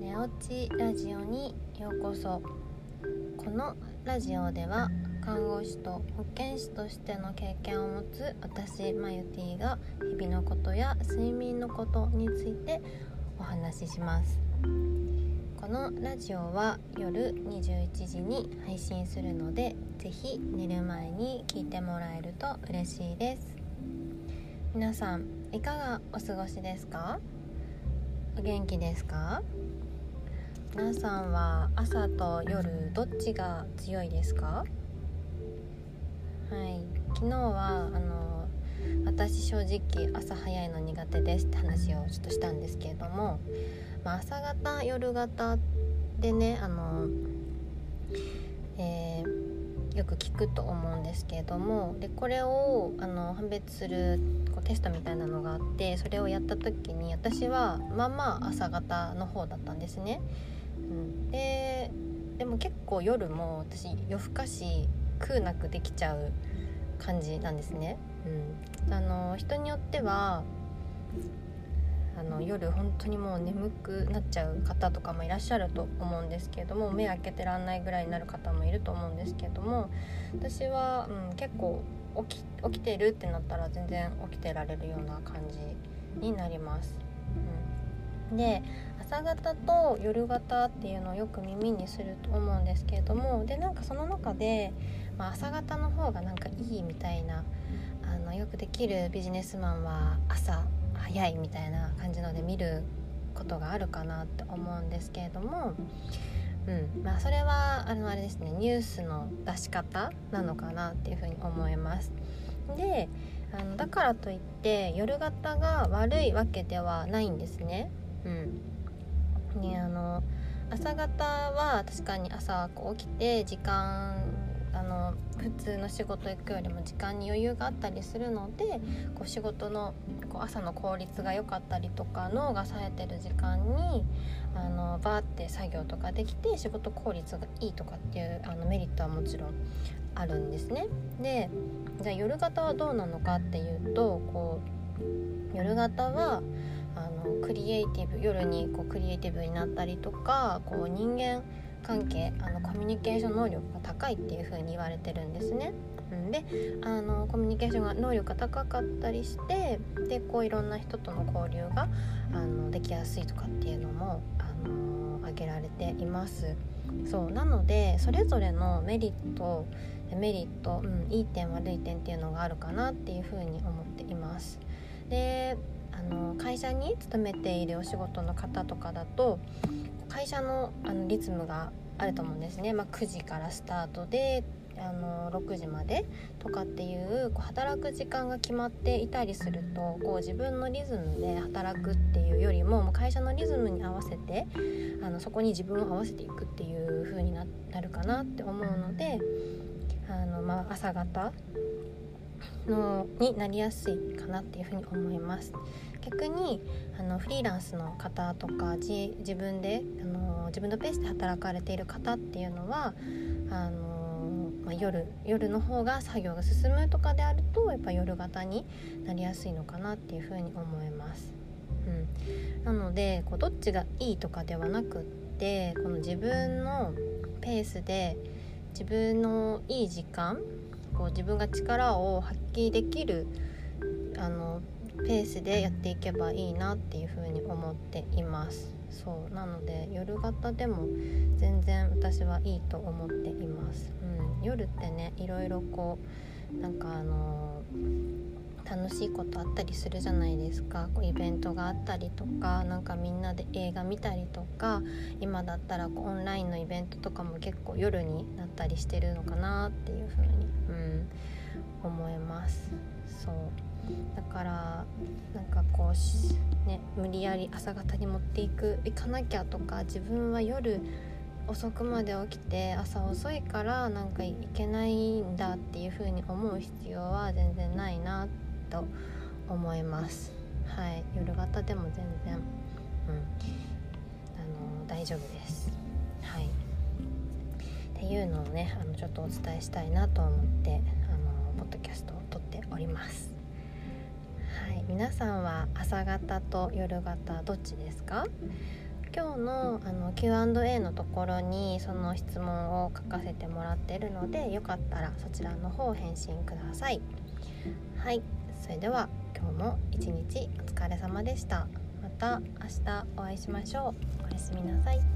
寝落ちラジオにようこそ。このラジオでは看護師と保健師としての経験を持つ私マユティが日々のことや睡眠のことについてお話しします。このラジオは夜21時に配信するので是非寝る前に聞いてもらえると嬉しいです。皆さんいかがお過ごしですか？お元気ですか？皆さんは朝と夜どっちが強いですか？はい。昨日はあの私正直朝早いの苦手ですって話をちょっとしたんですけれども、まあ、朝方夜型でねあの、えーよく聞くと思うんですけれどもでこれをあの判別するこうテストみたいなのがあってそれをやった時に私はまあまあ朝方の方だったんですね。うん、ででも結構夜も私夜更かし食うなくできちゃう感じなんですね。うん、あの人によってはあの夜本当にもう眠くなっちゃう方とかもいらっしゃると思うんですけれども目開けてらんないぐらいになる方もいると思うんですけれども私は、うん、結構起き起きてるってなったら全然起きてられるような感じになります。うん、で朝方と夜型っていうのをよく耳にすると思うんですけれどもでなんかその中で、まあ、朝方の方がなんかいいみたいなあのよくできるビジネスマンは朝早いみたいな感じので見ることがあるかなって思うんですけれども、うんまあ、それはあのあれですねニュースの出し方なのかなっていうふうに思います。であのだからといって夜型が悪いわけではないんですね。うん、ねあの朝方は確かに朝こう起きて時間の普通の仕事行くよりも時間に余裕があったりするのでこう仕事のこう朝の効率が良かったりとか脳が冴えてる時間にあのバーって作業とかできて仕事効率がいいとかっていうあのメリットはもちろんあるんですね。でじゃあ夜型はどうなのかっていうとこう夜型はあのクリエイティブ夜にこうクリエイティブになったりとかこう人間関係あのコミュニケーション能力が高いっていう風に言われてるんですね。であのコミュニケーションが能力が高かったりしてでこういろんな人との交流があのできやすいとかっていうのもあの挙げられています。そうなのでそれぞれのメリットデメリット、うん、いい点悪い点っていうのがあるかなっていうふうに思っています。であの会社に勤めているお仕事の方とかだと会社のあのリズムがあると思うんですね、まあ、9時からスタートであの6時までとかっていうこう働く時間が決まっていたりするとこう自分のリズムで働くっていうよりももう会社のリズムに合わせてあのそこに自分を合わせていくっていう風になるかなって思うのであの、まあ、朝方のになりやすいかなっていうふに思います。逆にあのフリーランスの方とか自自分であの自分のペースで働かれている方っていうのはあの、まあ、夜夜の方が作業が進むとかであるとやっぱ夜型になりやすいのかなっていうふうに思います。うん、なのでこうどっちがいいとかではなくってこの自分のペースで自分のいい時間こう自分が力を発揮できるあのペースでやっていけばいいなっていうふうに思っています。そう。なので夜型でも全然私はいいと思っています、うん、夜ってねいろいろこうなんかあの楽しいことあったりするじゃないですか。こうイベントがあったりとかなんかみんなで映画見たりとか今だったらこうオンラインのイベントとかも結構夜になったりしてるのかなっていう風に、うん、思います。そう。だからなんかこうね無理やり朝方に持っていく行かなきゃとか自分は夜遅くまで起きて朝遅いからなんかいけないんだっていう風に思う必要は全然ないなと思います。はい。夜型でも全然うん。あの大丈夫です。はい。っていうのをねあのちょっとお伝えしたいなと思ってあのポッドキャストを撮っております。皆さんは朝方と夜型どっちですか？今日のあの Q&A のところにその質問を書かせてもらってるのでよかったらそちらの方返信ください。はい。それでは今日も一日お疲れ様でした。また明日お会いしましょう。おやすみなさい。